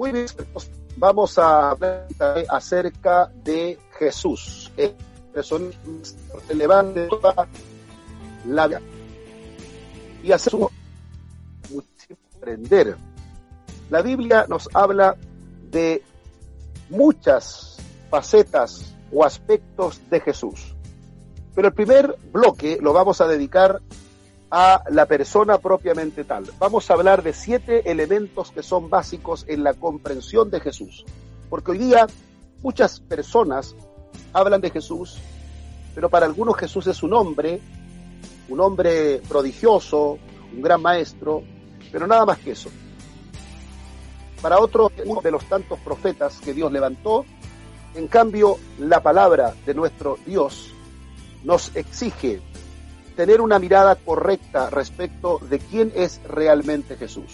Muy bien, vamos a hablar acerca de Jesús, el personaje relevante toda la vida. Y hacer aprender. La Biblia nos habla de muchas facetas o aspectos de Jesús. Pero el primer bloque lo vamos a dedicar a la persona propiamente tal. Vamos a hablar de siete elementos que son básicos en la comprensión de Jesús. Porque hoy día muchas personas hablan de Jesús, pero para algunos Jesús es un hombre, un hombre prodigioso, un gran maestro, pero nada más que eso. Para otros, uno de los tantos profetas que Dios levantó, en cambio, la palabra de nuestro Dios nos exige tener una mirada correcta respecto de quién es realmente Jesús.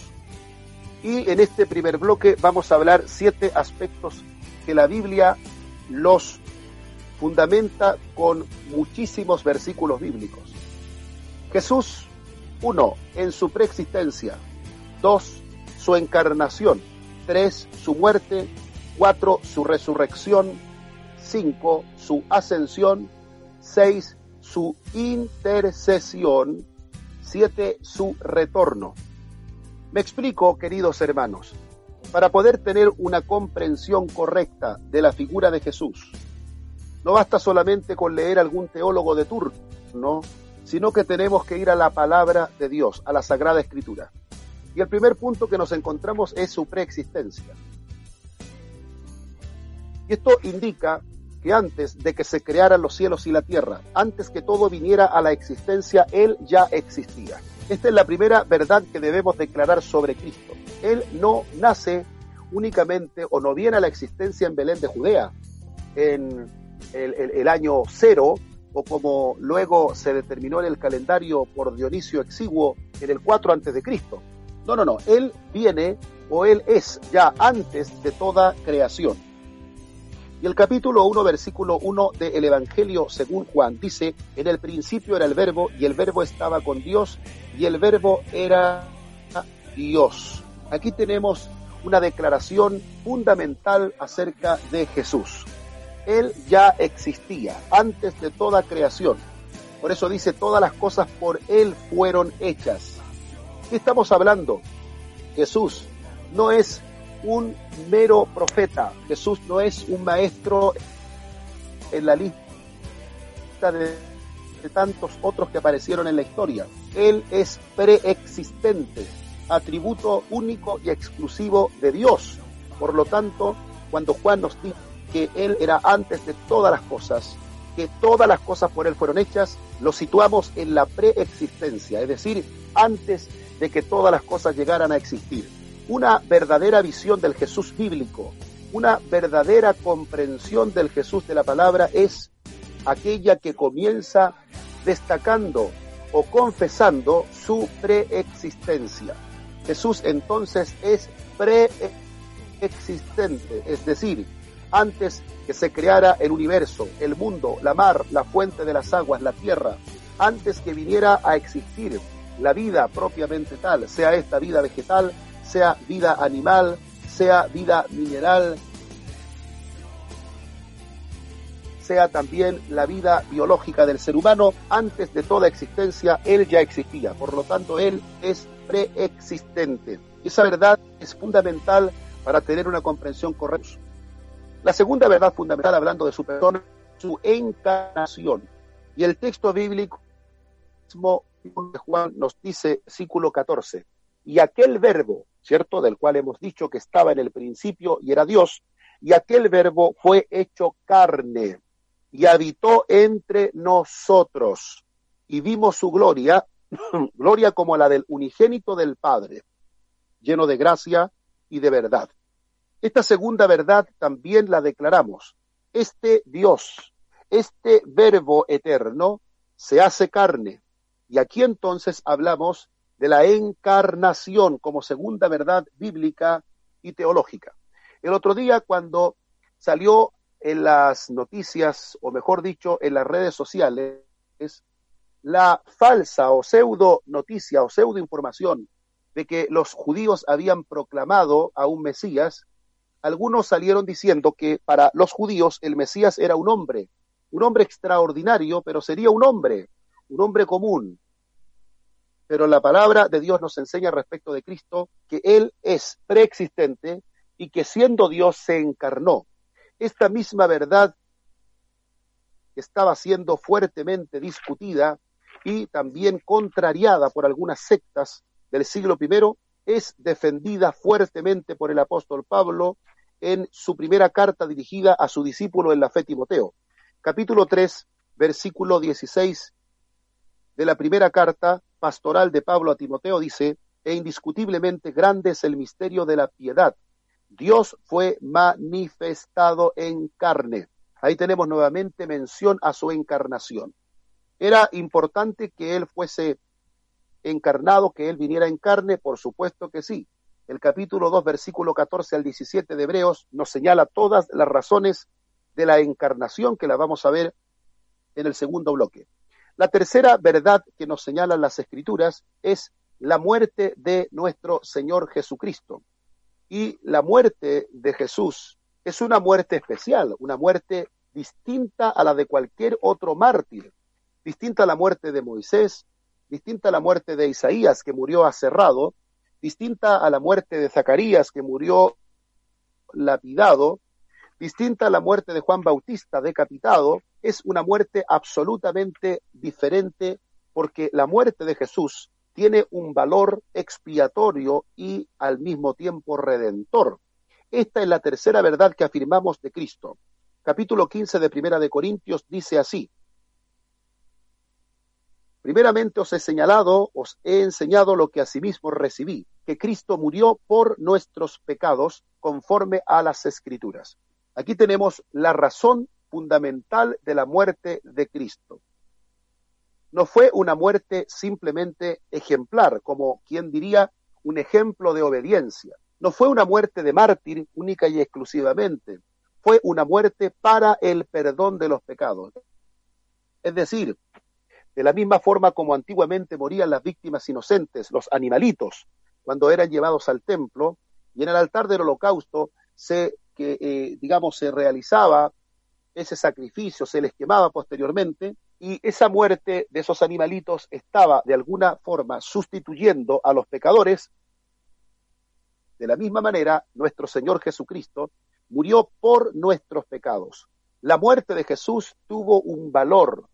Y en este primer bloque vamos a hablar siete aspectos que la Biblia los fundamenta con muchísimos versículos bíblicos. Jesús, uno, en su preexistencia. Dos, su encarnación. Tres, su muerte. Cuatro, su resurrección. Cinco, su ascensión. Seis, su intercesión, siete, su retorno. Me explico, queridos hermanos, para poder tener una comprensión correcta de la figura de Jesús, no basta solamente con leer algún teólogo de turno, sino que tenemos que ir a la palabra de Dios, a la Sagrada Escritura. Y el primer punto que nos encontramos es su preexistencia. Y esto indica antes de que se crearan los cielos y la tierra, antes que todo viniera a la existencia, Él ya existía. Esta es la primera verdad que debemos declarar sobre Cristo. Él no nace únicamente o no viene a la existencia en Belén de Judea en el, año cero o como luego se determinó en el calendario por Dionisio Exiguo en el 4 antes de Cristo. No, no, no, Él viene o Él es ya antes de toda creación. Y el capítulo 1, versículo 1 del Evangelio según Juan dice, en el principio era el verbo y el verbo estaba con Dios y el verbo era Dios. Aquí tenemos una declaración fundamental acerca de Jesús. Él ya existía antes de toda creación. Por eso dice, todas las cosas por Él fueron hechas. ¿Qué estamos hablando? Jesús no es un mero profeta. Jesús no es un maestro en la lista de, tantos otros que aparecieron en la historia. Él es preexistente, atributo único y exclusivo de Dios. Por lo tanto, cuando Juan nos dice que Él era antes de todas las cosas, que todas las cosas por Él fueron hechas, lo situamos en la preexistencia, es decir, antes de que todas las cosas llegaran a existir una verdadera visión del Jesús bíblico, una verdadera comprensión del Jesús de la palabra es aquella que comienza destacando o confesando su preexistencia. Jesús entonces es preexistente, es decir, antes que se creara el universo, el mundo, la mar, la fuente de las aguas, la tierra, antes que viniera a existir la vida propiamente tal, sea esta vida vegetal, sea vida animal, sea vida mineral, sea también la vida biológica del ser humano, antes de toda existencia, Él ya existía. Por lo tanto, Él es preexistente. Esa verdad es fundamental para tener una comprensión correcta. La segunda verdad fundamental, hablando de su persona, su encarnación. Y el texto bíblico de Juan nos dice, versículo 14, y aquel verbo ¿cierto? Del cual hemos dicho que estaba en el principio y era Dios, y aquel verbo fue hecho carne y habitó entre nosotros y vimos su gloria, gloria como la del unigénito del Padre, lleno de gracia y de verdad. Esta segunda verdad también la declaramos. Este Dios, este verbo eterno, se hace carne. Y aquí entonces hablamos de la encarnación como segunda verdad bíblica y teológica. El otro día cuando salió en las noticias, o mejor dicho, en las redes sociales, la falsa o pseudo noticia o pseudo información de que los judíos habían proclamado a un Mesías algunos salieron diciendo que para los judíos el Mesías era un hombre, un hombre extraordinario, pero sería un hombre, un hombre común. Pero la palabra de Dios nos enseña respecto de Cristo que Él es preexistente y que siendo Dios se encarnó. Esta misma verdad estaba siendo fuertemente discutida y también contrariada por algunas sectas del siglo I, es defendida fuertemente por el apóstol Pablo en su primera carta dirigida a su discípulo en la fe Timoteo. Capítulo 3, versículo 16 de la primera carta pastoral de Pablo a Timoteo dice, e indiscutiblemente grande es el misterio de la piedad. Dios fue manifestado en carne. Ahí tenemos nuevamente mención a su encarnación. Era importante que Él fuese encarnado, que Él viniera en carne, por supuesto que sí. El capítulo 2, versículo 14 al 17 de Hebreos nos señala todas las razones de la encarnación que la vamos a ver en el segundo bloque. La tercera verdad que nos señalan las escrituras es la muerte de nuestro Señor Jesucristo. Y la muerte de Jesús es una muerte especial, una muerte distinta a la de cualquier otro mártir, distinta a la muerte de Moisés, distinta a la muerte de Isaías, que murió aserrado, distinta a la muerte de Zacarías, que murió lapidado, distinta a la muerte de Juan Bautista, decapitado, es una muerte absolutamente diferente porque la muerte de Jesús tiene un valor expiatorio y al mismo tiempo redentor. Esta es la tercera verdad que afirmamos de Cristo. Capítulo 15 de Primera de Corintios dice así: Primeramente os he señalado, os he enseñado lo que asimismo recibí, que Cristo murió por nuestros pecados conforme a las Escrituras. Aquí tenemos la razón fundamental de la muerte de Cristo. No fue una muerte simplemente ejemplar, como quien diría un ejemplo de obediencia. No fue una muerte de mártir única y exclusivamente. Fue una muerte para el perdón de los pecados. Es decir, de la misma forma como antiguamente morían las víctimas inocentes, los animalitos, cuando eran llevados al templo, y en el altar del holocausto se, que, eh, digamos, se realizaba ese sacrificio, se les quemaba posteriormente, y esa muerte de esos animalitos estaba de alguna forma sustituyendo a los pecadores. De la misma manera, nuestro Señor Jesucristo murió por nuestros pecados. La muerte de Jesús tuvo un valor,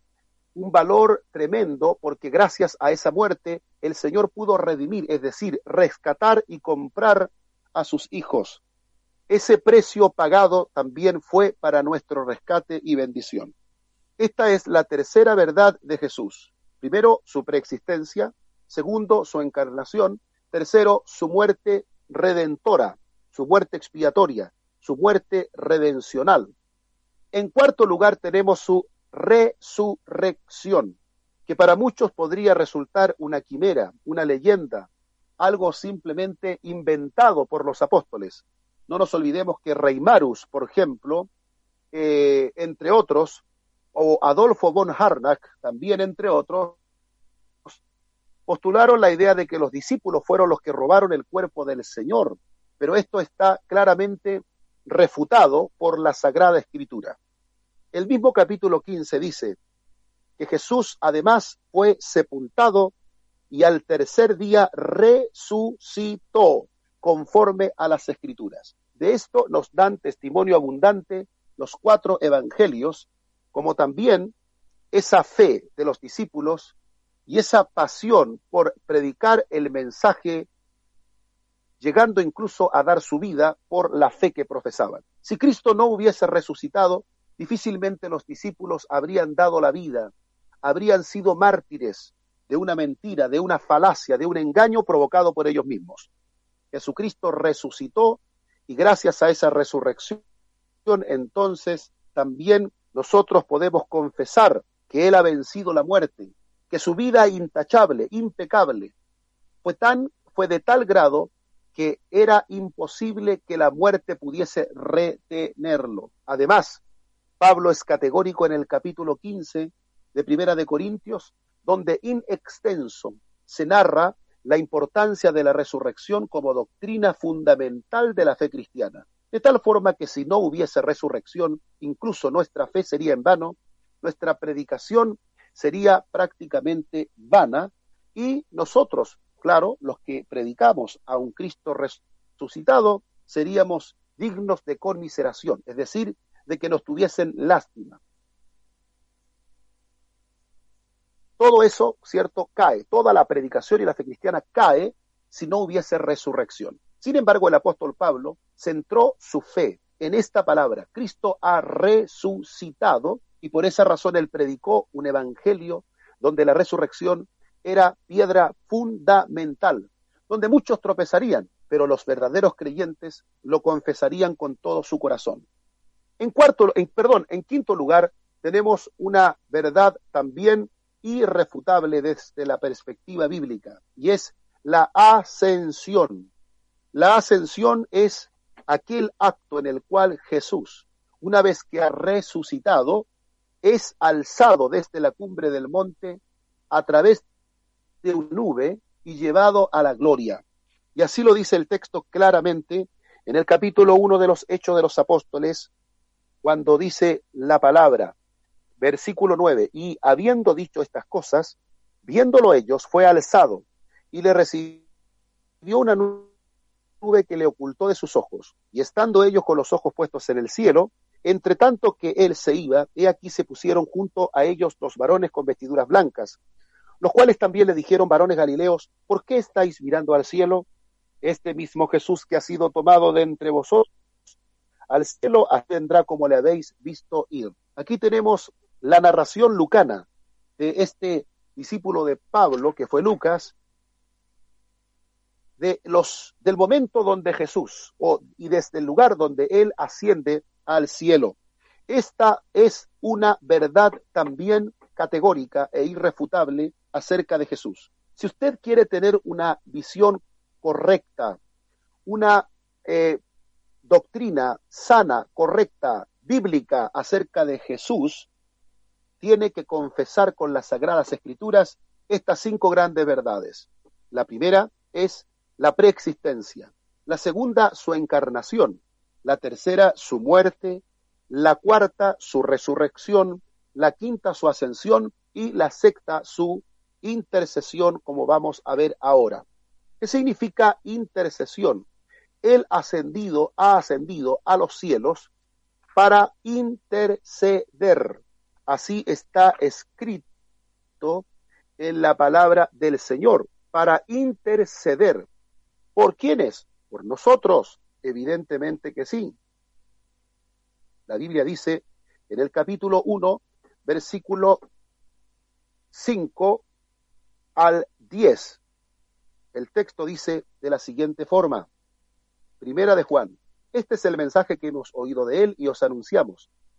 un valor tremendo porque gracias a esa muerte el Señor pudo redimir, es decir, rescatar y comprar a sus hijos. Ese precio pagado también fue para nuestro rescate y bendición. Esta es la tercera verdad de Jesús. Primero, su preexistencia. Segundo, su encarnación. Tercero, su muerte redentora, su muerte expiatoria, su muerte redencional. En cuarto lugar, tenemos su resurrección, que para muchos podría resultar una quimera, una leyenda, algo simplemente inventado por los apóstoles. No nos olvidemos que Reimarus, por ejemplo, eh, entre otros, o Adolfo von Harnack, también entre otros, postularon la idea de que los discípulos fueron los que robaron el cuerpo del Señor, pero esto está claramente refutado por la Sagrada Escritura. El mismo capítulo 15 dice que Jesús además fue sepultado y al tercer día resucitó conforme a las escrituras. De esto nos dan testimonio abundante los cuatro evangelios, como también esa fe de los discípulos y esa pasión por predicar el mensaje, llegando incluso a dar su vida por la fe que profesaban. Si Cristo no hubiese resucitado, difícilmente los discípulos habrían dado la vida, habrían sido mártires de una mentira, de una falacia, de un engaño provocado por ellos mismos. Jesucristo resucitó y gracias a esa resurrección entonces también nosotros podemos confesar que Él ha vencido la muerte, que su vida intachable, impecable, fue tan, fue de tal grado que era imposible que la muerte pudiese retenerlo. Además, Pablo es categórico en el capítulo 15 de Primera de Corintios, donde in extenso se narra la importancia de la resurrección como doctrina fundamental de la fe cristiana. De tal forma que si no hubiese resurrección, incluso nuestra fe sería en vano, nuestra predicación sería prácticamente vana y nosotros, claro, los que predicamos a un Cristo resucitado, seríamos dignos de conmiseración, es decir, de que nos tuviesen lástima. Todo eso, ¿cierto?, cae. Toda la predicación y la fe cristiana cae si no hubiese resurrección. Sin embargo, el apóstol Pablo centró su fe en esta palabra. Cristo ha resucitado y por esa razón él predicó un evangelio donde la resurrección era piedra fundamental, donde muchos tropezarían, pero los verdaderos creyentes lo confesarían con todo su corazón. En cuarto, en, perdón, en quinto lugar, tenemos una verdad también irrefutable desde la perspectiva bíblica, y es la ascensión. La ascensión es aquel acto en el cual Jesús, una vez que ha resucitado, es alzado desde la cumbre del monte a través de una nube y llevado a la gloria. Y así lo dice el texto claramente en el capítulo 1 de los Hechos de los Apóstoles, cuando dice la palabra, versículo 9, y habiendo dicho estas cosas, viéndolo ellos, fue alzado y le recibió una nube que le ocultó de sus ojos, y estando ellos con los ojos puestos en el cielo, entre tanto que él se iba, he aquí se pusieron junto a ellos dos varones con vestiduras blancas, los cuales también le dijeron, varones galileos, ¿por qué estáis mirando al cielo? Este mismo Jesús que ha sido tomado de entre vosotros al cielo vendrá como le habéis visto ir. Aquí tenemos la narración lucana de este discípulo de Pablo, que fue Lucas, de los, del momento donde Jesús, y desde el lugar donde él asciende al cielo. Esta es una verdad también categórica e irrefutable acerca de Jesús. Si usted quiere tener una visión correcta, una eh, doctrina sana, correcta, bíblica acerca de Jesús, tiene que confesar con las sagradas escrituras estas cinco grandes verdades. La primera es la preexistencia, la segunda su encarnación, la tercera su muerte, la cuarta su resurrección, la quinta su ascensión y la sexta su intercesión, como vamos a ver ahora. ¿Qué significa intercesión? El ascendido ha ascendido a los cielos para interceder. Así está escrito en la palabra del Señor, para interceder. ¿Por quiénes? Por nosotros, Evidentemente que sí. La Biblia dice en el capítulo 1, versículo 5 al 10. El texto dice de la siguiente forma. Primera de Juan. Este es el mensaje que hemos oído de él y os anunciamos.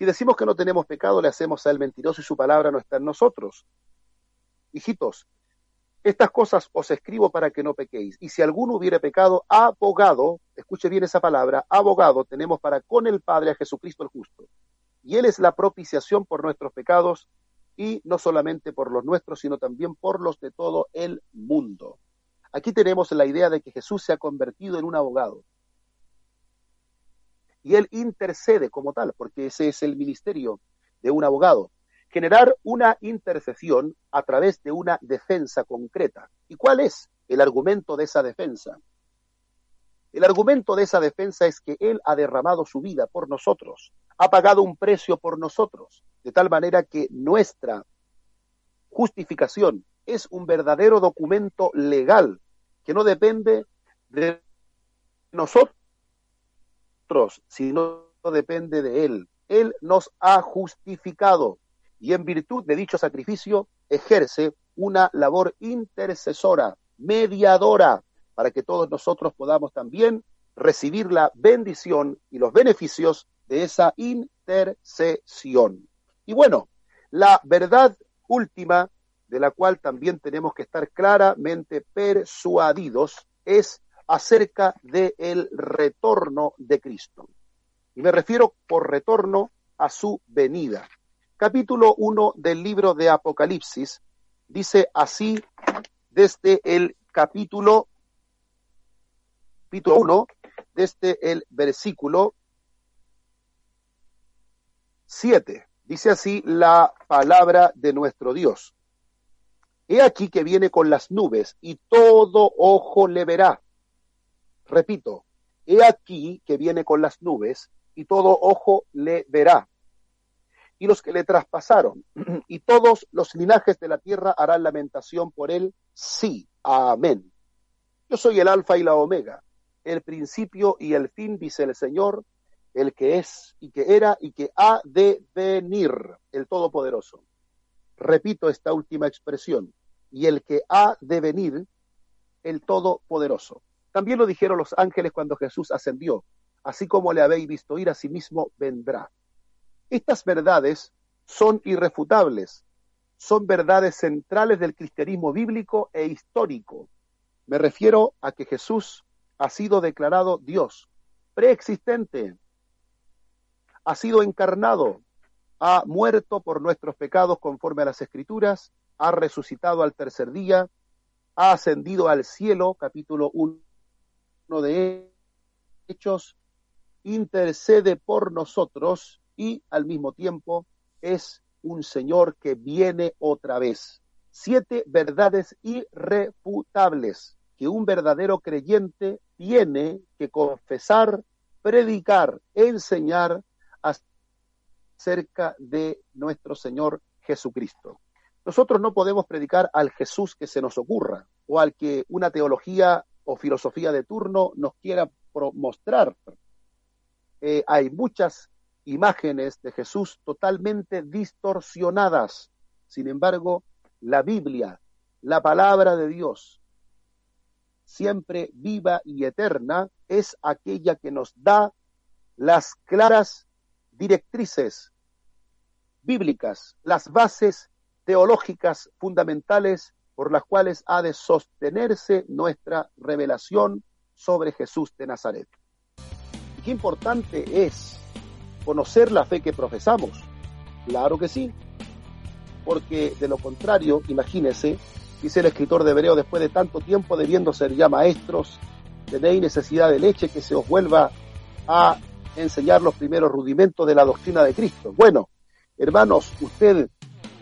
Si decimos que no tenemos pecado, le hacemos a Él mentiroso y su palabra no está en nosotros. Hijitos, estas cosas os escribo para que no pequéis. Y si alguno hubiere pecado, abogado, escuche bien esa palabra, abogado tenemos para con el Padre a Jesucristo el justo. Y Él es la propiciación por nuestros pecados, y no solamente por los nuestros, sino también por los de todo el mundo. Aquí tenemos la idea de que Jesús se ha convertido en un abogado. Y Él intercede como tal, porque ese es el ministerio de un abogado generar una intercesión a través de una defensa concreta. ¿Y cuál es el argumento de esa defensa? El argumento de esa defensa es que Él ha derramado su vida por nosotros, ha pagado un precio por nosotros, de tal manera que nuestra justificación es un verdadero documento legal que no depende de nosotros, sino depende de Él. Él nos ha justificado y en virtud de dicho sacrificio ejerce una labor intercesora, mediadora, para que todos nosotros podamos también recibir la bendición y los beneficios de esa intercesión. Y bueno, la verdad última, de la cual también tenemos que estar claramente persuadidos, es acerca del retorno de Cristo. Y me refiero por retorno a su venida. Capítulo 1 del libro de Apocalipsis dice así desde el capítulo, capítulo 1, desde el versículo 7. Dice así la palabra de nuestro Dios. He aquí que viene con las nubes y todo ojo le verá. Repito, he aquí que viene con las nubes y todo ojo le verá. Y los que le traspasaron y todos los linajes de la tierra harán lamentación por él. Sí, amén. Yo soy el alfa y la omega, el principio y el fin, dice el Señor, el que es y que era y que ha de venir, el Todopoderoso. Repito esta última expresión, y el que ha de venir, el Todopoderoso. También lo dijeron los ángeles cuando Jesús ascendió, así como le habéis visto ir, a sí mismo vendrá. Estas verdades son irrefutables, son verdades centrales del cristianismo bíblico e histórico. Me refiero a que Jesús ha sido declarado Dios, preexistente, ha sido encarnado, ha muerto por nuestros pecados conforme a las escrituras, ha resucitado al tercer día, ha ascendido al cielo, capítulo 1 de Hechos, intercede por nosotros y al mismo tiempo es un Señor que viene otra vez. Siete verdades irrefutables que un verdadero creyente tiene que confesar, predicar, enseñar acerca de nuestro Señor Jesucristo. Nosotros no podemos predicar al Jesús que se nos ocurra o al que una teología o filosofía de turno nos quiera mostrar. Eh, hay muchas imágenes de Jesús totalmente distorsionadas. Sin embargo, la Biblia, la palabra de Dios, siempre viva y eterna, es aquella que nos da las claras directrices bíblicas, las bases teológicas fundamentales por las cuales ha de sostenerse nuestra revelación sobre Jesús de Nazaret. qué importante es conocer la fe que profesamos. Claro que sí, porque de lo contrario, imagínese, dice el escritor de Hebreo, después de tanto tiempo debiendo ser ya maestros, tenéis necesidad de leche que se os vuelva a enseñar los primeros rudimentos de la doctrina de Cristo. Bueno, hermanos, usted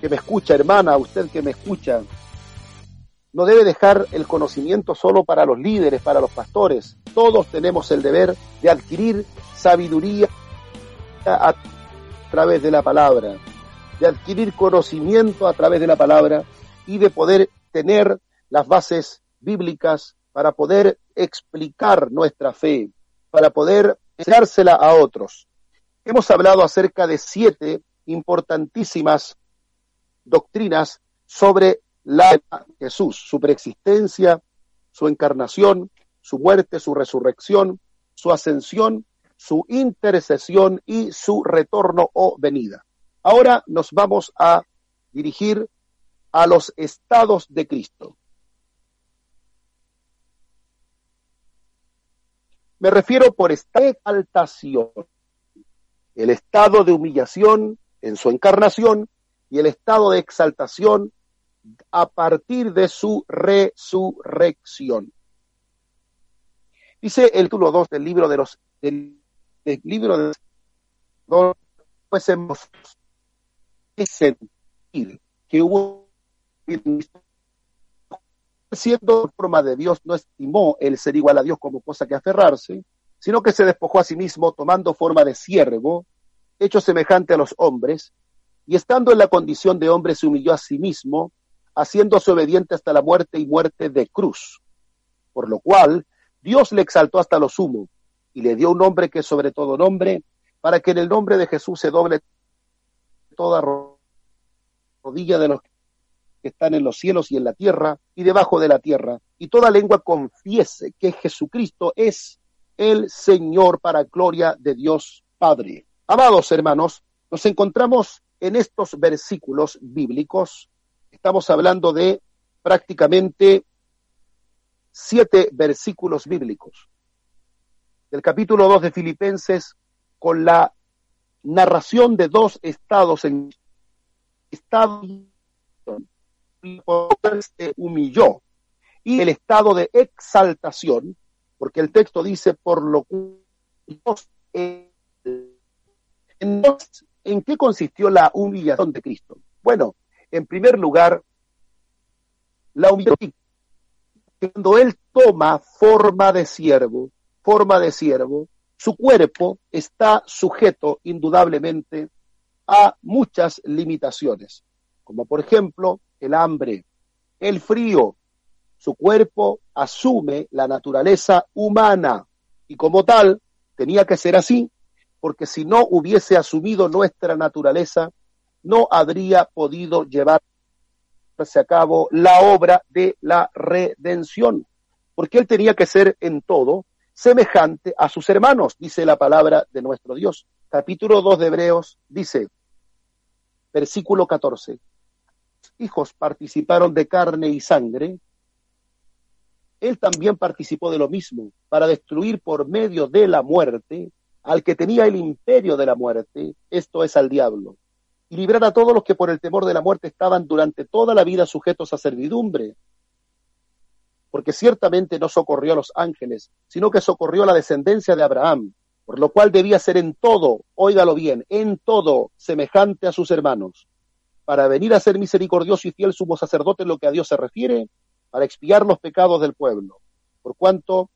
que me escucha, hermana, usted que me escucha, no debe dejar el conocimiento solo para los líderes, para los pastores. Todos tenemos el deber de adquirir sabiduría a través de la palabra, de adquirir conocimiento a través de la palabra y de poder tener las bases bíblicas para poder explicar nuestra fe, para poder enseñársela a otros. Hemos hablado acerca de siete importantísimas doctrinas sobre la Jesús, su preexistencia, su encarnación, su muerte, su resurrección, su ascensión, su intercesión y su retorno o venida. Ahora nos vamos a dirigir a los estados de Cristo. Me refiero por esta exaltación, el estado de humillación en su encarnación y el estado de exaltación a partir de su resurrección. Dice el título 2 del libro de los del, libro de pues sentir que hubo siendo forma de Dios no estimó el ser igual a Dios como cosa que aferrarse, sino que se despojó a sí mismo tomando forma de siervo, hecho semejante a los hombres, y estando en la condición de hombre se humilló a sí mismo, haciéndose obediente hasta la muerte y muerte de cruz. Por lo cual Dios le exaltó hasta lo sumo y le dio un nombre que es sobre todo nombre, para que en el nombre de Jesús se doble toda rodilla de los que están en los cielos y en la tierra y debajo de la tierra, y toda lengua confiese que Jesucristo es el Señor para gloria de Dios Padre. Amados hermanos, nos encontramos en estos versículos bíblicos, estamos hablando de prácticamente siete versículos bíblicos del capítulo 2 de Filipenses con la narración de dos estados en estado se humilló y el estado de exaltación, porque el texto dice por lo entonces, ¿en qué consistió la humillación de Cristo? Bueno, en primer lugar, la humillación cuando él toma forma de siervo, forma de siervo, su cuerpo está sujeto indudablemente a muchas limitaciones, como por ejemplo el hambre, el frío. Su cuerpo asume la naturaleza humana y como tal tenía que ser así, porque si no hubiese asumido nuestra naturaleza, no habría podido llevarse a cabo la obra de la redención, porque él tenía que ser en todo semejante a sus hermanos, dice la palabra de nuestro Dios. Capítulo 2 de Hebreos dice, versículo 14, hijos participaron de carne y sangre, él también participó de lo mismo, para destruir por medio de la muerte al que tenía el imperio de la muerte, esto es al diablo, y librar a todos los que por el temor de la muerte estaban durante toda la vida sujetos a servidumbre, porque ciertamente no socorrió a los ángeles, sino que socorrió a la descendencia de Abraham, por lo cual debía ser en todo, óigalo bien, en todo semejante a sus hermanos, para venir a ser misericordioso y fiel sumo sacerdote en lo que a Dios se refiere, para expiar los pecados del pueblo, por cuanto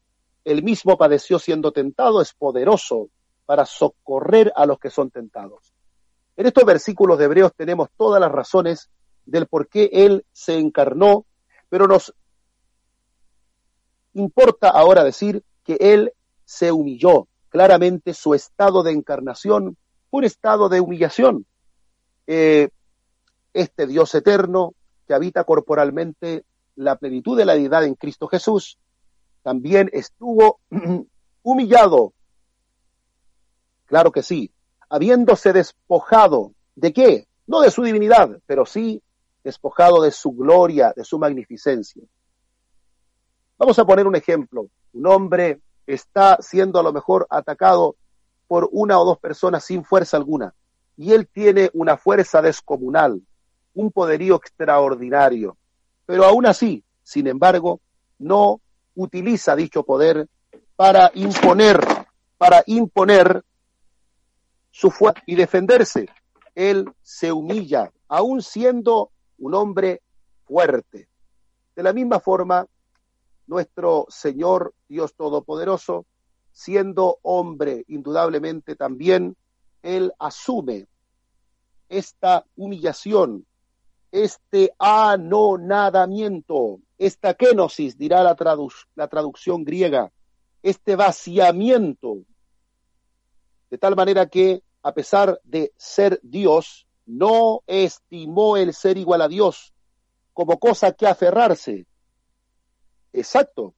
él mismo padeció siendo tentado, es poderoso para socorrer a los que son tentados. En estos versículos de Hebreos tenemos todas las razones del por qué Él se encarnó, pero nos Importa ahora decir que Él se humilló. Claramente su estado de encarnación un estado de humillación. Eh, este Dios eterno que habita corporalmente la plenitud de la deidad en Cristo Jesús, también estuvo humillado. Claro que sí, habiéndose despojado de qué? No de su divinidad, pero sí despojado de su gloria, de su magnificencia. Vamos a poner un ejemplo. Un hombre está siendo a lo mejor atacado por una o dos personas sin fuerza alguna y él tiene una fuerza descomunal, un poderío extraordinario, pero aún así, sin embargo, no utiliza dicho poder para imponer, para imponer y defenderse. Él se humilla, aún siendo un hombre fuerte. De la misma forma, nuestro Señor Dios Todopoderoso, siendo hombre indudablemente también, Él asume esta humillación, este anonadamiento, esta kenosis, dirá la, la traducción griega, este vaciamiento, de tal manera que, a pesar de ser Dios, no estimó el ser igual a Dios como cosa que aferrarse, Exacto.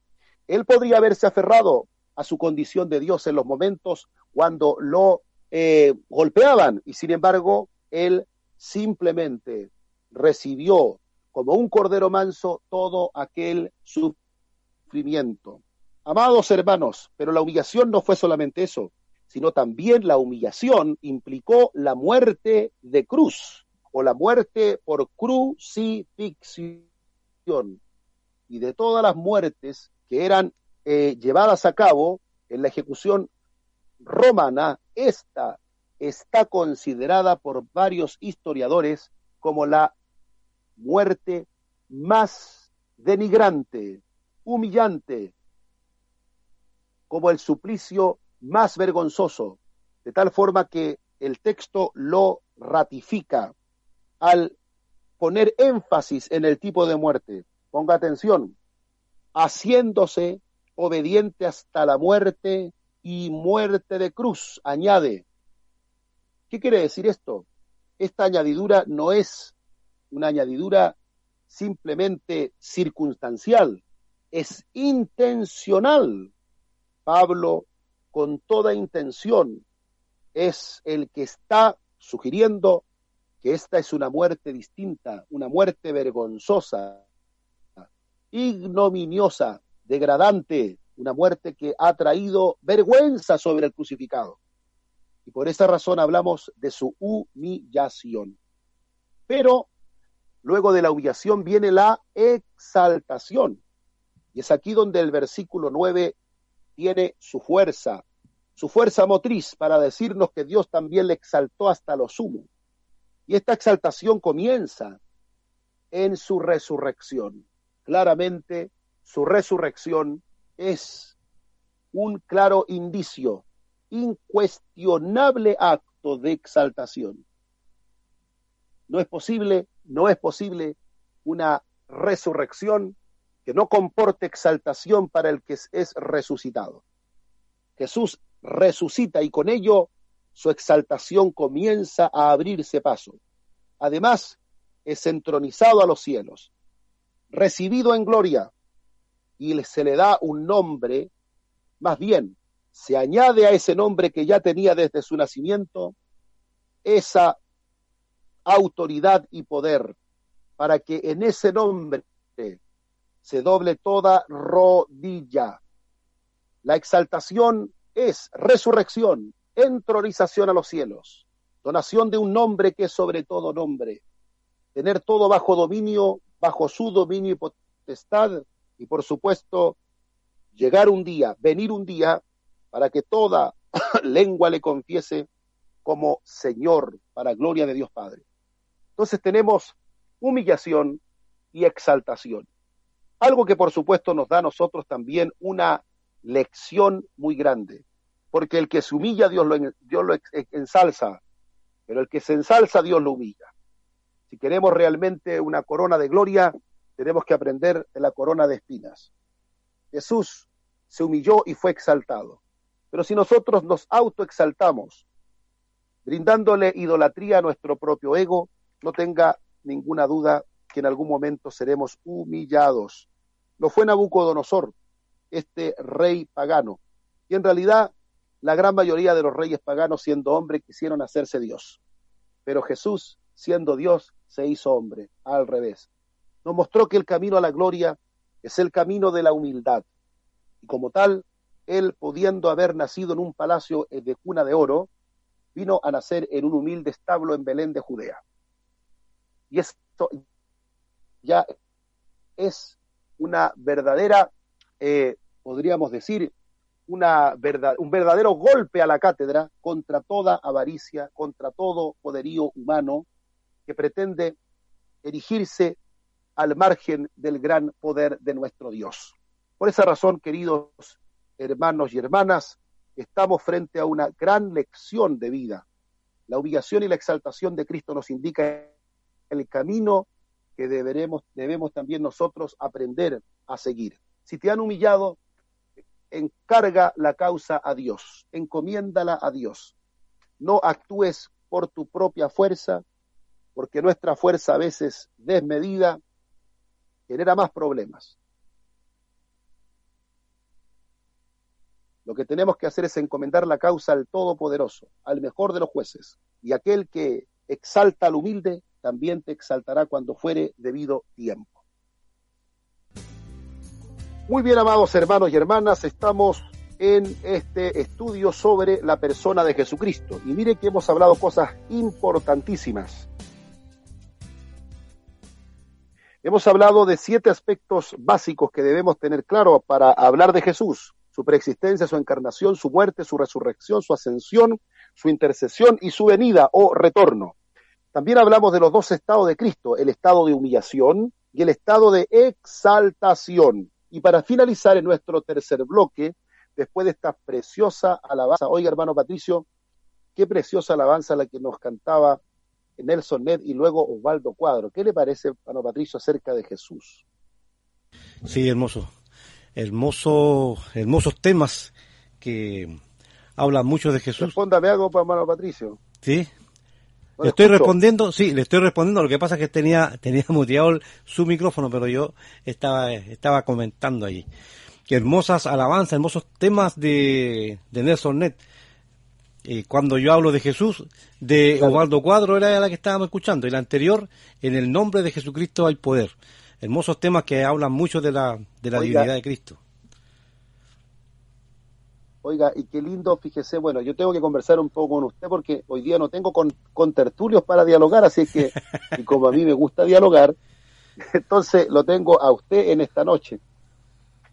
Él podría haberse aferrado a su condición de Dios en los momentos cuando lo eh, golpeaban y sin embargo él simplemente recibió como un cordero manso todo aquel sufrimiento. Amados hermanos, pero la humillación no fue solamente eso, sino también la humillación implicó la muerte de cruz o la muerte por crucifixión. Y de todas las muertes que eran eh, llevadas a cabo en la ejecución romana, esta está considerada por varios historiadores como la muerte más denigrante, humillante, como el suplicio más vergonzoso, de tal forma que el texto lo ratifica al poner énfasis en el tipo de muerte ponga atención, haciéndose obediente hasta la muerte y muerte de cruz, añade. ¿Qué quiere decir esto? Esta añadidura no es una añadidura simplemente circunstancial, es intencional. Pablo, con toda intención, es el que está sugiriendo que esta es una muerte distinta, una muerte vergonzosa, ignominiosa, degradante, una muerte que ha traído vergüenza sobre el crucificado. Y por esa razón hablamos de su humillación. Pero luego de la humillación viene la exaltación. Y es aquí donde el versículo 9 tiene su fuerza, su fuerza motriz para decirnos que Dios también le exaltó hasta lo sumo. Y esta exaltación comienza en su resurrección. Claramente, su resurrección es un claro indicio, incuestionable acto de exaltación. No es posible, no es posible una resurrección que no comporte exaltación para el que es resucitado. Jesús resucita y con ello su exaltación comienza a abrirse paso. Además, es entronizado a los cielos, recibido en gloria, y se le da un nombre, más bien, se añade a ese nombre que ya tenía desde su nacimiento, esa autoridad y poder, para que en ese nombre se doble toda rodilla. La exaltación es resurrección, entronización a los cielos, donación de un nombre que es sobre todo nombre, tener todo bajo dominio, bajo su dominio y potestad, y por supuesto, llegar un día, venir un día, para que toda lengua le confiese como Señor, para gloria de Dios Padre. Entonces tenemos humillación y exaltación. Algo que por supuesto nos da a nosotros también una lección muy grande porque el que se humilla Dios lo, Dios lo ensalza, pero el que se ensalza Dios lo humilla. Si queremos realmente una corona de gloria, tenemos que aprender de la corona de espinas. Jesús se humilló y fue exaltado. Pero si nosotros nos autoexaltamos, brindándole idolatría a nuestro propio ego, no tenga ninguna duda que en algún momento seremos humillados. Lo fue Nabucodonosor, este rey pagano. Y en realidad la gran mayoría de los reyes paganos, siendo hombres, quisieron hacerse Dios. Pero Jesús, siendo Dios, se hizo hombre, al revés. Nos mostró que el camino a la gloria es el camino de la humildad. Y como tal, él, pudiendo haber nacido en un palacio de cuna de oro, vino a nacer en un humilde establo en Belén de Judea. Y esto ya es una verdadera, eh, podríamos decir, una verdad, un verdadero golpe a la cátedra contra toda avaricia, contra todo poderío humano que pretende erigirse al margen del gran poder de nuestro Dios. Por esa razón, queridos hermanos y hermanas, estamos frente a una gran lección de vida. La humillación y la exaltación de Cristo nos indica el camino que deberemos, debemos también nosotros aprender a seguir. Si te han humillado, encarga la causa a Dios, encomiéndala a Dios. No actúes por tu propia fuerza, porque nuestra fuerza a veces desmedida genera más problemas. Lo que tenemos que hacer es encomendar la causa al Todopoderoso, al mejor de los jueces, y aquel que exalta al humilde también te exaltará cuando fuere debido tiempo. Muy bien, amados hermanos y hermanas, estamos en este estudio sobre la persona de Jesucristo. Y mire que hemos hablado cosas importantísimas. Hemos hablado de siete aspectos básicos que debemos tener claro para hablar de Jesús. Su preexistencia, su encarnación, su muerte, su resurrección, su ascensión, su intercesión y su venida o retorno. También hablamos de los dos estados de Cristo, el estado de humillación y el estado de exaltación. Y para finalizar en nuestro tercer bloque, después de esta preciosa alabanza, oiga hermano Patricio, qué preciosa alabanza la que nos cantaba Nelson Ned y luego Osvaldo Cuadro. ¿Qué le parece, hermano Patricio, acerca de Jesús? Sí, hermoso. Hermoso, hermosos temas que hablan mucho de Jesús. Respóndame algo, hermano Patricio. Sí, le estoy respondiendo, sí, le estoy respondiendo. Lo que pasa es que tenía, tenía muteado su micrófono, pero yo estaba, estaba comentando allí. Que hermosas alabanzas, hermosos temas de, de Nelson Net. eh, cuando yo hablo de Jesús, de Osvaldo Cuadro era la que estábamos escuchando, y la anterior, en el nombre de Jesucristo hay poder. Hermosos temas que hablan mucho de la, de la divinidad de Cristo. Oiga, y qué lindo, fíjese, bueno, yo tengo que conversar un poco con usted porque hoy día no tengo con, con tertulios para dialogar, así que, y como a mí me gusta dialogar, entonces lo tengo a usted en esta noche.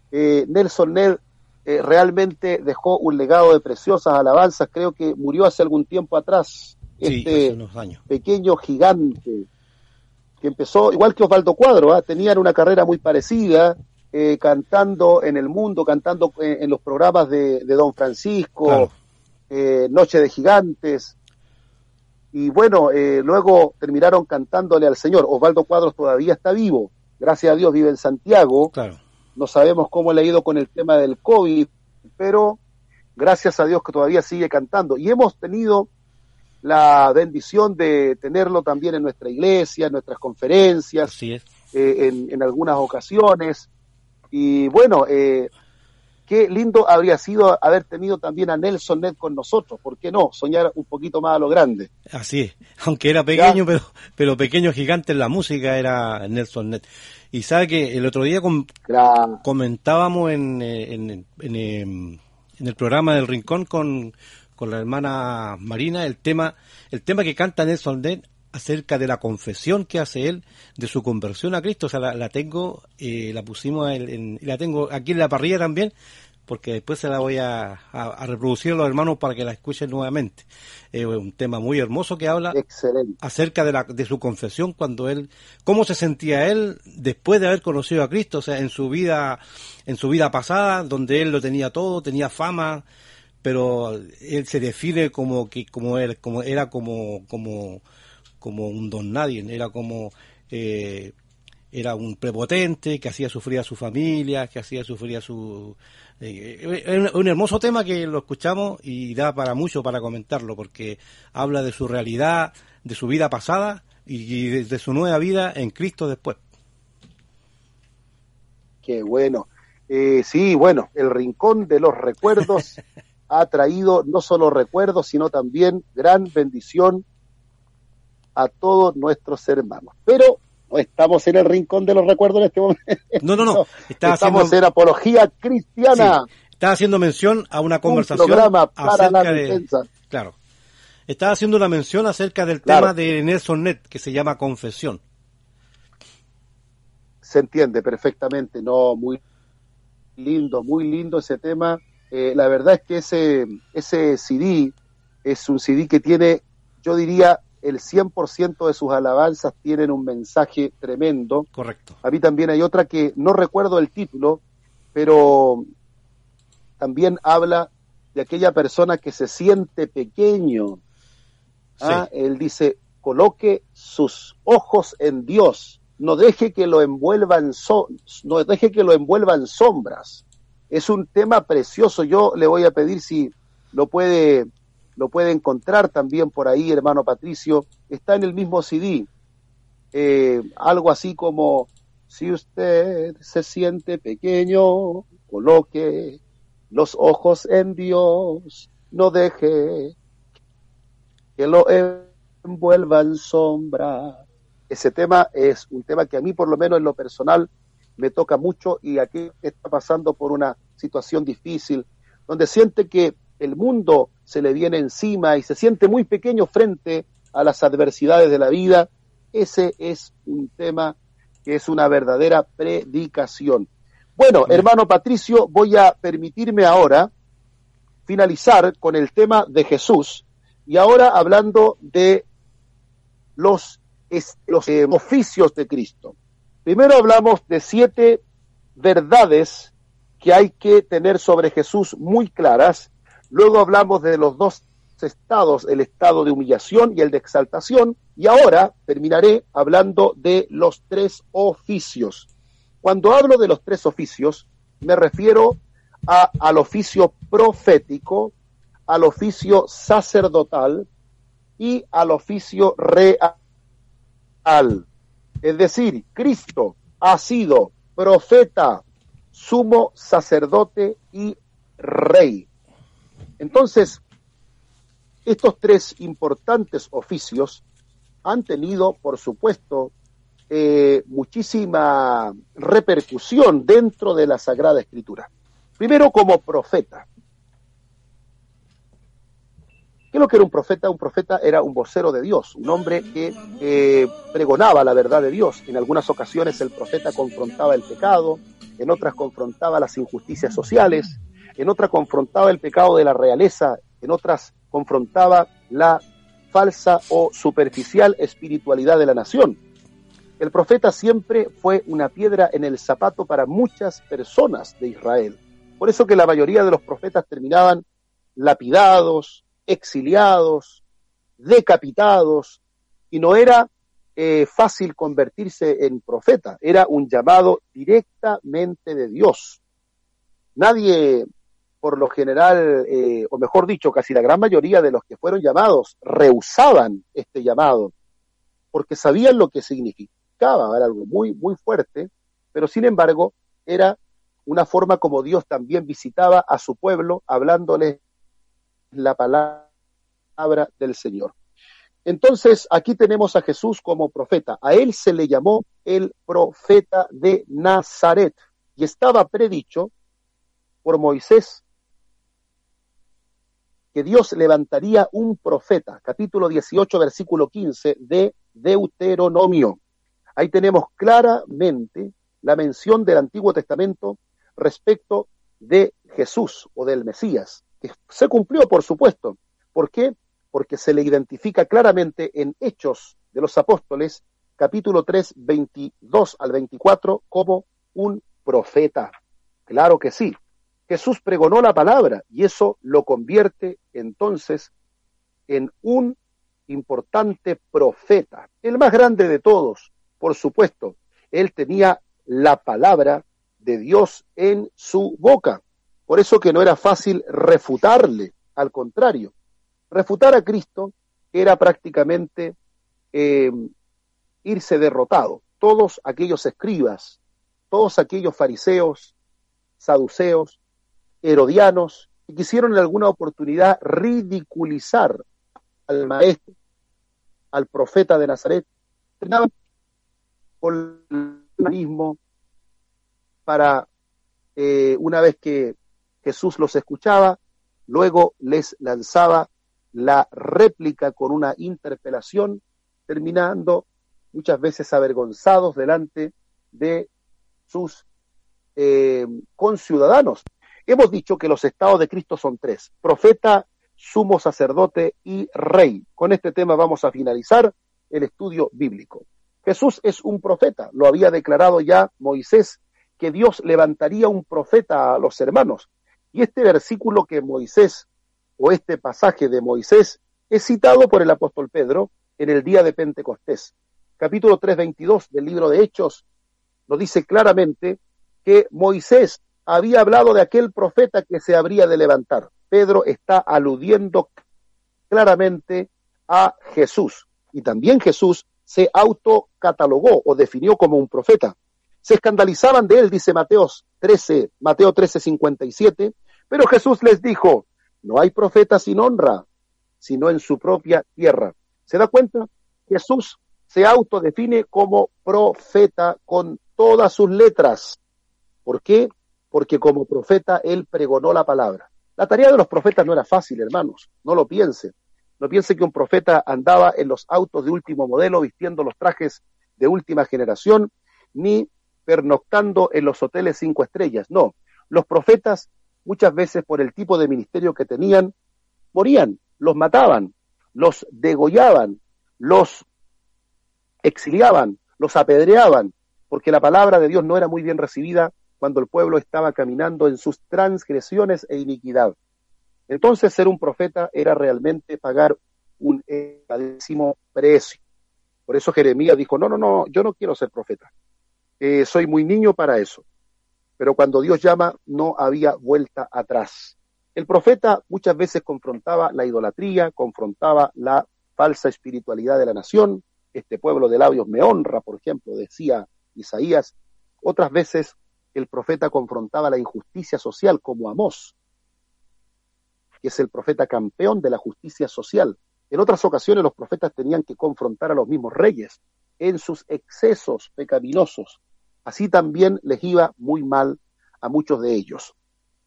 Eh, Nelson Ned eh, realmente dejó un legado de preciosas alabanzas, creo que murió hace algún tiempo atrás, este pequeño gigante que empezó, igual que Osvaldo Cuadro, ¿ah? tenían una carrera muy parecida, eh, cantando en el mundo, cantando eh, en, los programas de, Don Francisco, eh, Noche de Gigantes. Y bueno, luego terminaron cantándole al Señor. Osvaldo Cuadros todavía está vivo, gracias a Dios vive en Santiago. No sabemos cómo le ha ido con el tema del COVID, pero gracias a Dios que todavía sigue cantando. Y hemos tenido la bendición de tenerlo también en nuestra iglesia, en nuestras conferencias, en, en, algunas ocasiones. Y bueno, eh, qué lindo habría sido haber tenido también a Nelson Ned con nosotros, ¿por qué no? Soñar un poquito más a lo grande. Así es, aunque era pequeño, pero, pero pequeño gigante en la música era Nelson Ned. Y sabe que el otro día comentábamos en, en, em, en, el programa del Rincón con, con la hermana Marina el tema, el tema que canta Nelson Ned acerca de la confesión que hace él de su conversión a Cristo. O sea, la, tengo, eh, la pusimos en, la tengo aquí en la parrilla también, porque después se la voy a, reproducir a los hermanos para que la escuchen nuevamente. Es un tema muy hermoso que habla acerca de, la, de su confesión cuando él, cómo se sentía él después de haber conocido a Cristo, o sea, en su vida, en su vida pasada, donde él lo tenía todo, tenía fama, pero él se define como que como él, como era como como como un don nadie, era como eh, era un prepotente que hacía sufrir a su familia, que hacía sufrir a su... Eh, un, hermoso tema que lo escuchamos y da para mucho para comentarlo, porque habla de su realidad, de su vida pasada y de, su nueva vida en Cristo después. Qué bueno. Eh, sí, bueno, el rincón de los recuerdos ha traído no solo recuerdos, sino también gran bendición a todos nuestros hermanos. Pero no estamos en el rincón de los recuerdos en este momento. No, no, no. estamos en apología cristiana. Estaba haciendo mención a una conversación programa para la de, claro. Estaba haciendo una mención acerca del tema de Nelson Net que se llama confesión. Se entiende perfectamente, no muy lindo, muy lindo ese tema. Eh, la verdad es que ese ese CD es un CD que tiene, yo diría, el 100% de sus alabanzas tienen un mensaje tremendo. Correcto. A mí también hay otra que no recuerdo el título, pero también habla de aquella persona que se siente pequeño. ¿Ah? Él dice, coloque sus ojos en Dios, no deje que lo envuelvan no deje que lo envuelvan sombras. Es un tema precioso. Yo le voy a pedir si lo puede lo puede encontrar también por ahí, hermano Patricio, está en el mismo CD. Eh, algo así como, si usted se siente pequeño, coloque los ojos en Dios, no deje que lo envuelva en sombra. Ese tema es un tema que a mí, por lo menos en lo personal, me toca mucho y aquí está pasando por una situación difícil, donde siente que el mundo se le viene encima y se siente muy pequeño frente a las adversidades de la vida, ese es un tema que es una verdadera predicación. Bueno, hermano Patricio, voy a permitirme ahora finalizar con el tema de Jesús y ahora hablando de los, los eh, oficios de Cristo. Primero hablamos de siete verdades que hay que tener sobre Jesús muy claras Luego hablamos de los dos estados, el estado de humillación y el de exaltación. Y ahora terminaré hablando de los tres oficios. Cuando hablo de los tres oficios, me refiero al oficio profético, al oficio sacerdotal y al oficio real. Es decir, Cristo ha sido profeta, sumo sacerdote y rey. Entonces, Estos tres importantes oficios han tenido, por supuesto, eh, muchísima repercusión dentro de la Sagrada Escritura. Primero como profeta. ¿Qué es lo que era un profeta? Un profeta era un vocero de Dios, un hombre que eh, pregonaba la verdad de Dios. En algunas ocasiones el profeta confrontaba el pecado, en otras confrontaba las injusticias sociales, en otras confrontaba el pecado de la realeza, en otras confrontaba la falsa o superficial espiritualidad de la nación. El profeta siempre fue una piedra en el zapato para muchas personas de Israel. Por eso que la mayoría de los profetas terminaban lapidados, exiliados, decapitados, y no era eh, fácil convertirse en profeta, era un llamado directamente de Dios. Nadie, por lo general, eh, o mejor dicho, casi la gran mayoría de los que fueron llamados, rehusaban este llamado, porque sabían lo que significaba, era algo muy, muy fuerte, pero sin embargo era una forma como Dios también visitaba a su pueblo, hablándoles la palabra del Señor. Entonces, aquí tenemos a Jesús como profeta. A él se le llamó el profeta de Nazaret y estaba predicho por Moisés que Dios levantaría un profeta. Capítulo 18, versículo 15 de Deuteronomio. Ahí tenemos claramente la mención del Antiguo Testamento respecto de Jesús o del Mesías que se cumplió, por supuesto. ¿Por qué? Porque se le identifica claramente en Hechos de los Apóstoles, capítulo 3, 22 al 24, como un profeta. Claro que sí. Jesús pregonó la palabra y eso lo convierte entonces en un importante profeta, el más grande de todos, por supuesto. Él tenía la palabra de Dios en su boca. Por eso que no era fácil refutarle, al contrario, refutar a Cristo era prácticamente eh, irse derrotado. Todos aquellos escribas, todos aquellos fariseos, saduceos, herodianos, que quisieron en alguna oportunidad ridiculizar al maestro, al profeta de Nazaret, con el mismo para eh, una vez que Jesús los escuchaba, luego les lanzaba la réplica con una interpelación, terminando muchas veces avergonzados delante de sus eh, conciudadanos. Hemos dicho que los estados de Cristo son tres, profeta, sumo sacerdote y rey. Con este tema vamos a finalizar el estudio bíblico. Jesús es un profeta, lo había declarado ya Moisés, que Dios levantaría un profeta a los hermanos. Y este versículo que Moisés, o este pasaje de Moisés, es citado por el apóstol Pedro en el día de Pentecostés. Capítulo 3.22 del libro de Hechos nos dice claramente que Moisés había hablado de aquel profeta que se habría de levantar. Pedro está aludiendo claramente a Jesús. Y también Jesús se autocatalogó o definió como un profeta. Se escandalizaban de él, dice Mateo 13, Mateo 13, 57, pero Jesús les dijo, no hay profeta sin honra, sino en su propia tierra. ¿Se da cuenta? Jesús se autodefine como profeta con todas sus letras. ¿Por qué? Porque como profeta él pregonó la palabra. La tarea de los profetas no era fácil, hermanos, no lo piensen. No piense que un profeta andaba en los autos de último modelo vistiendo los trajes de última generación, ni pernoctando en los hoteles cinco estrellas. No, los profetas muchas veces por el tipo de ministerio que tenían, morían, los mataban, los degollaban, los exiliaban, los apedreaban, porque la palabra de Dios no era muy bien recibida cuando el pueblo estaba caminando en sus transgresiones e iniquidad. Entonces ser un profeta era realmente pagar un elevadísimo precio. Por eso Jeremías dijo, no, no, no, yo no quiero ser profeta. Eh, soy muy niño para eso pero cuando Dios llama no había vuelta atrás. El profeta muchas veces confrontaba la idolatría, confrontaba la falsa espiritualidad de la nación. Este pueblo de labios me honra, por ejemplo, decía Isaías. Otras veces el profeta confrontaba la injusticia social como Amós. que es el profeta campeón de la justicia social. En otras ocasiones los profetas tenían que confrontar a los mismos reyes en sus excesos pecaminosos. Así también les iba muy mal a muchos de ellos.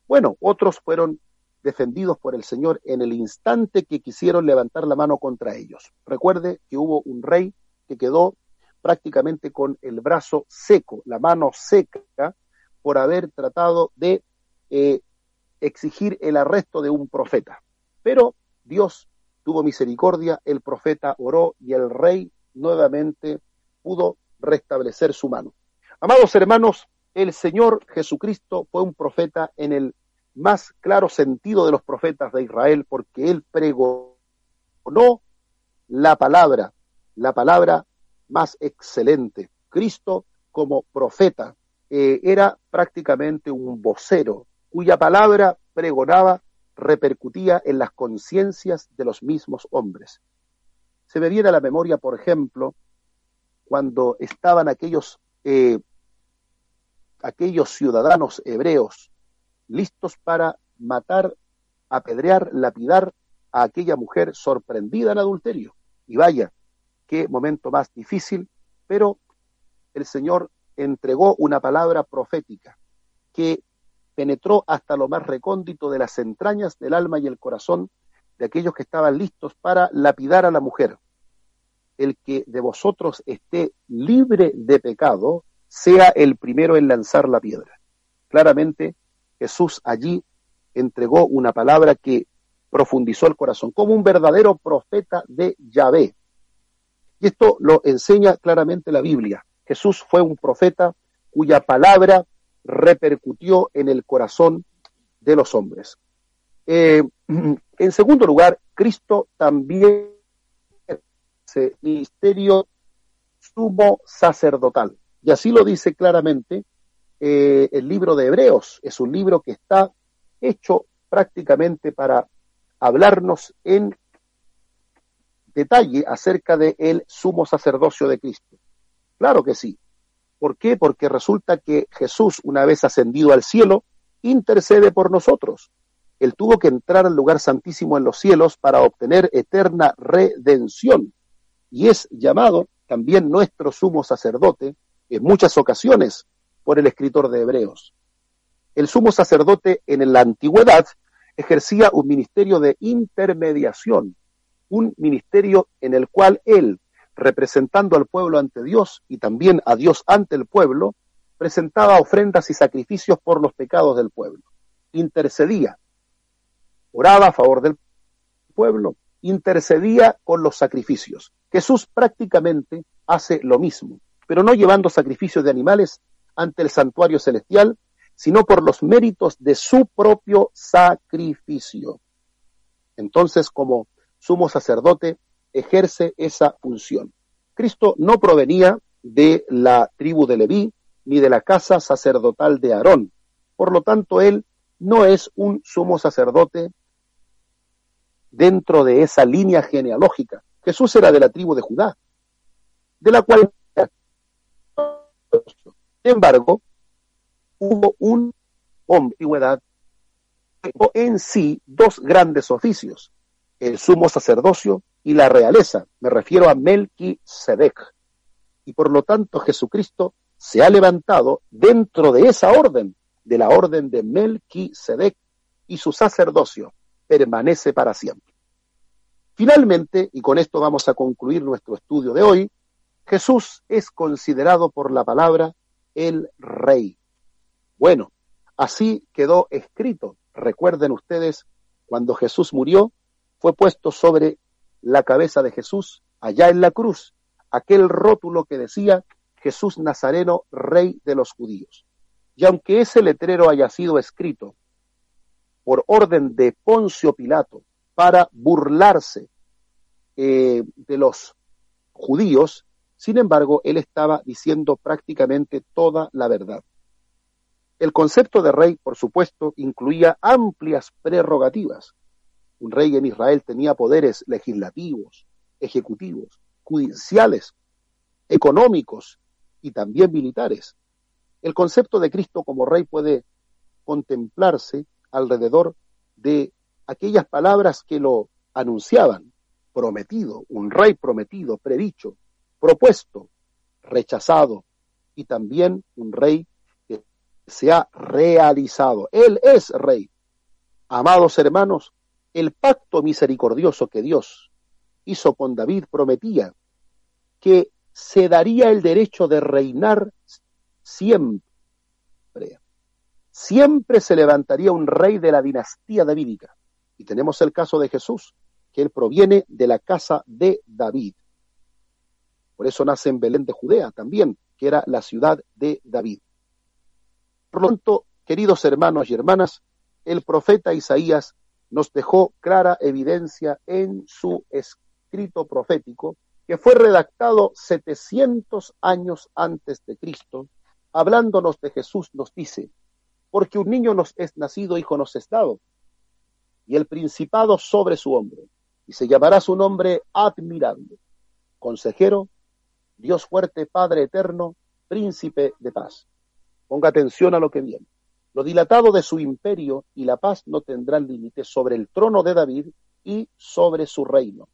Bueno, otros fueron defendidos por el Señor en el instante que quisieron levantar la mano contra ellos. Recuerde que hubo un rey que quedó prácticamente con el brazo seco, la mano seca, por haber tratado de eh, exigir el arresto de un profeta. Pero Dios tuvo misericordia, el profeta oró y el rey nuevamente pudo restablecer su mano. Amados hermanos, el Señor Jesucristo fue un profeta en el más claro sentido de los profetas de Israel, porque él pregonó la palabra, la palabra más excelente. Cristo como profeta eh, era prácticamente un vocero cuya palabra pregonaba repercutía en las conciencias de los mismos hombres. Se me viene a la memoria, por ejemplo, cuando estaban aquellos, eh, aquellos ciudadanos hebreos listos para matar, apedrear, lapidar a aquella mujer sorprendida en adulterio. Y vaya, qué momento más difícil, pero el Señor entregó una palabra profética que penetró hasta lo más recóndito de las entrañas del alma y el corazón de aquellos que estaban listos para lapidar a la mujer. El que de vosotros esté libre de pecado, sea el primero en lanzar la piedra. Claramente Jesús allí entregó una palabra que profundizó el corazón, como un verdadero profeta de Yahvé. Y esto lo enseña claramente la Biblia. Jesús fue un profeta cuya palabra repercutió en el corazón de los hombres. Eh, en segundo lugar, Cristo también ese ministerio sumo sacerdotal. Y así lo dice claramente eh, el libro de Hebreos. Es un libro que está hecho prácticamente para hablarnos en detalle acerca del el sumo sacerdocio de Cristo. Claro que sí. ¿Por qué? Porque resulta que Jesús, una vez ascendido al cielo, intercede por nosotros. Él tuvo que entrar al lugar santísimo en los cielos para obtener eterna redención. Y es llamado también nuestro sumo sacerdote en muchas ocasiones por el escritor de Hebreos. El sumo sacerdote en la antigüedad ejercía un ministerio de intermediación, un ministerio en el cual él, representando al pueblo ante Dios y también a Dios ante el pueblo, presentaba ofrendas y sacrificios por los pecados del pueblo. Intercedía, oraba a favor del pueblo, intercedía con los sacrificios. Jesús prácticamente hace lo mismo, pero no llevando sacrificios de animales, ante el santuario celestial, sino por los méritos de su propio sacrificio. Entonces, como sumo sacerdote, ejerce esa función. Cristo no provenía de la tribu de Leví ni de la casa sacerdotal de Aarón. Por lo tanto, él no es un sumo sacerdote dentro de esa línea genealógica. Jesús era de la tribu de Judá, de la cual sin embargo, hubo un antigüedad en sí dos grandes oficios, el sumo sacerdocio y la realeza. Me refiero a Melquisedec. Y por lo tanto Jesucristo se ha levantado dentro de esa orden, de la orden de Melquisedec, y su sacerdocio permanece para siempre. Finalmente, y con esto vamos a concluir nuestro estudio de hoy, Jesús es considerado por la palabra el rey. Bueno, así quedó escrito. Recuerden ustedes, cuando Jesús murió, fue puesto sobre la cabeza de Jesús, allá en la cruz, aquel rótulo que decía Jesús Nazareno, rey de los judíos. Y aunque ese letrero haya sido escrito por orden de Poncio Pilato para burlarse eh, de los judíos, sin embargo, él estaba diciendo prácticamente toda la verdad. El concepto de rey, por supuesto, incluía amplias prerrogativas. Un rey en Israel tenía poderes legislativos, ejecutivos, judiciales, económicos y también militares. El concepto de Cristo como rey puede contemplarse alrededor de aquellas palabras que lo anunciaban, prometido, un rey prometido, predicho, propuesto, rechazado, y también un rey que se ha realizado. Él es rey. Amados hermanos, el pacto misericordioso que Dios hizo con David prometía que se daría el derecho de reinar siempre. Siempre se levantaría un rey de la dinastía davídica. Y tenemos el caso de Jesús, que él proviene de la casa de David. Por eso nace en Belén de Judea también, que era la ciudad de David. Por lo tanto, queridos hermanos y hermanas, el profeta Isaías nos dejó clara evidencia en su escrito profético, que fue redactado 700 años antes de Cristo, hablándonos de Jesús, nos dice, porque un niño nos es nacido, hijo nos es dado, y el principado sobre su hombro, y se llamará su nombre admirable, consejero, Dios fuerte, Padre eterno, príncipe de paz. Ponga atención a lo que viene. Lo dilatado de su imperio y la paz no tendrán límite sobre el trono de David y sobre su reino,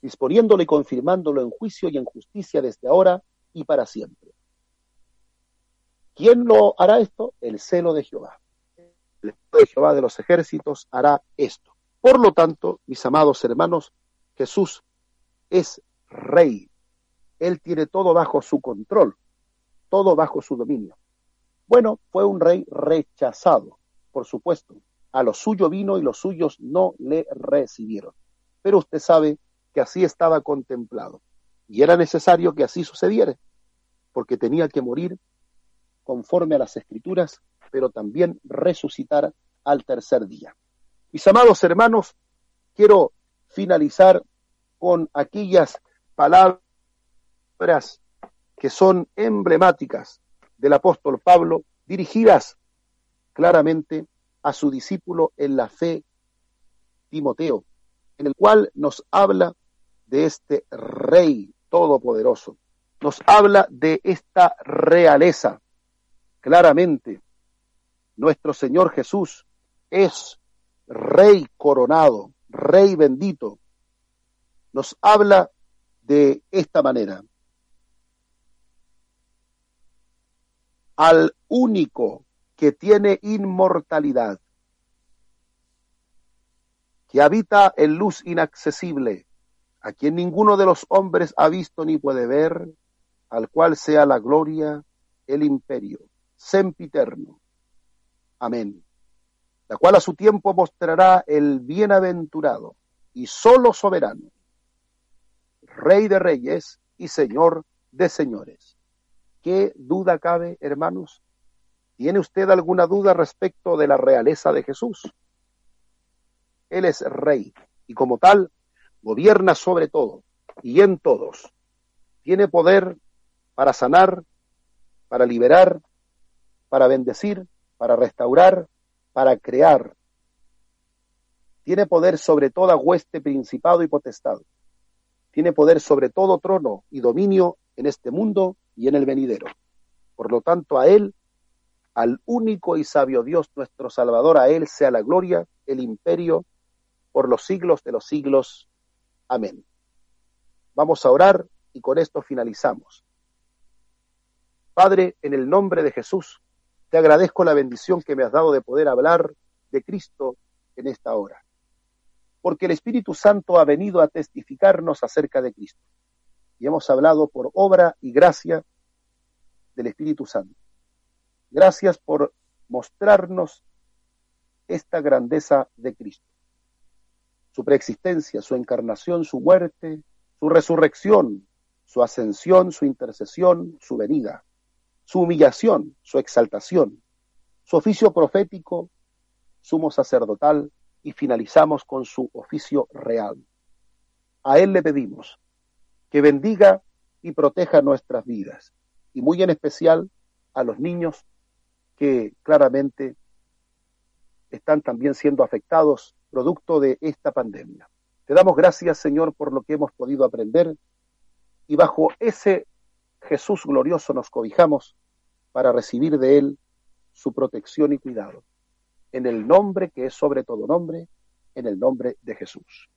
disponiéndolo y confirmándolo en juicio y en justicia desde ahora y para siempre. ¿Quién lo hará esto? El celo de Jehová. El celo de Jehová de los ejércitos hará esto. Por lo tanto, mis amados hermanos, Jesús es rey él tiene todo bajo su control, todo bajo su dominio. Bueno, fue un rey rechazado, por supuesto. A lo suyo vino y los suyos no le recibieron. Pero usted sabe que así estaba contemplado. Y era necesario que así sucediera, porque tenía que morir conforme a las escrituras, pero también resucitar al tercer día. Mis amados hermanos, quiero finalizar con aquellas palabras que son emblemáticas del apóstol Pablo, dirigidas claramente a su discípulo en la fe, Timoteo, en el cual nos habla de este Rey Todopoderoso, nos habla de esta realeza. Claramente, nuestro Señor Jesús es Rey coronado, Rey bendito. Nos habla de esta manera. Al único que tiene inmortalidad, que habita en luz inaccesible, a quien ninguno de los hombres ha visto ni puede ver, al cual sea la gloria, el imperio, sempiterno. Amén. La cual a su tiempo mostrará el bienaventurado y solo soberano, Rey de reyes y Señor de señores ¿Qué duda cabe, hermanos? ¿Tiene usted alguna duda respecto de la realeza de Jesús? Él es rey y como tal gobierna sobre todo y en todos. Tiene poder para sanar, para liberar, para bendecir, para restaurar, para crear. Tiene poder sobre toda hueste, principado y potestad. Tiene poder sobre todo trono y dominio en este mundo y en el venidero. Por lo tanto, a Él, al único y sabio Dios nuestro Salvador, a Él sea la gloria, el imperio, por los siglos de los siglos. Amén. Vamos a orar y con esto finalizamos. Padre, en el nombre de Jesús, te agradezco la bendición que me has dado de poder hablar de Cristo en esta hora, porque el Espíritu Santo ha venido a testificarnos acerca de Cristo y hemos hablado por obra y gracia del Espíritu Santo. Gracias por mostrarnos esta grandeza de Cristo, su preexistencia, su encarnación, su muerte, su resurrección, su ascensión, su intercesión, su venida, su humillación, su exaltación, su oficio profético, sumo sacerdotal y finalizamos con su oficio real. A Él le pedimos que bendiga y proteja nuestras vidas, y muy en especial a los niños que claramente están también siendo afectados producto de esta pandemia. Te damos gracias, Señor, por lo que hemos podido aprender y bajo ese Jesús glorioso nos cobijamos para recibir de Él su protección y cuidado. En el nombre que es sobre todo nombre, en el nombre de Jesús.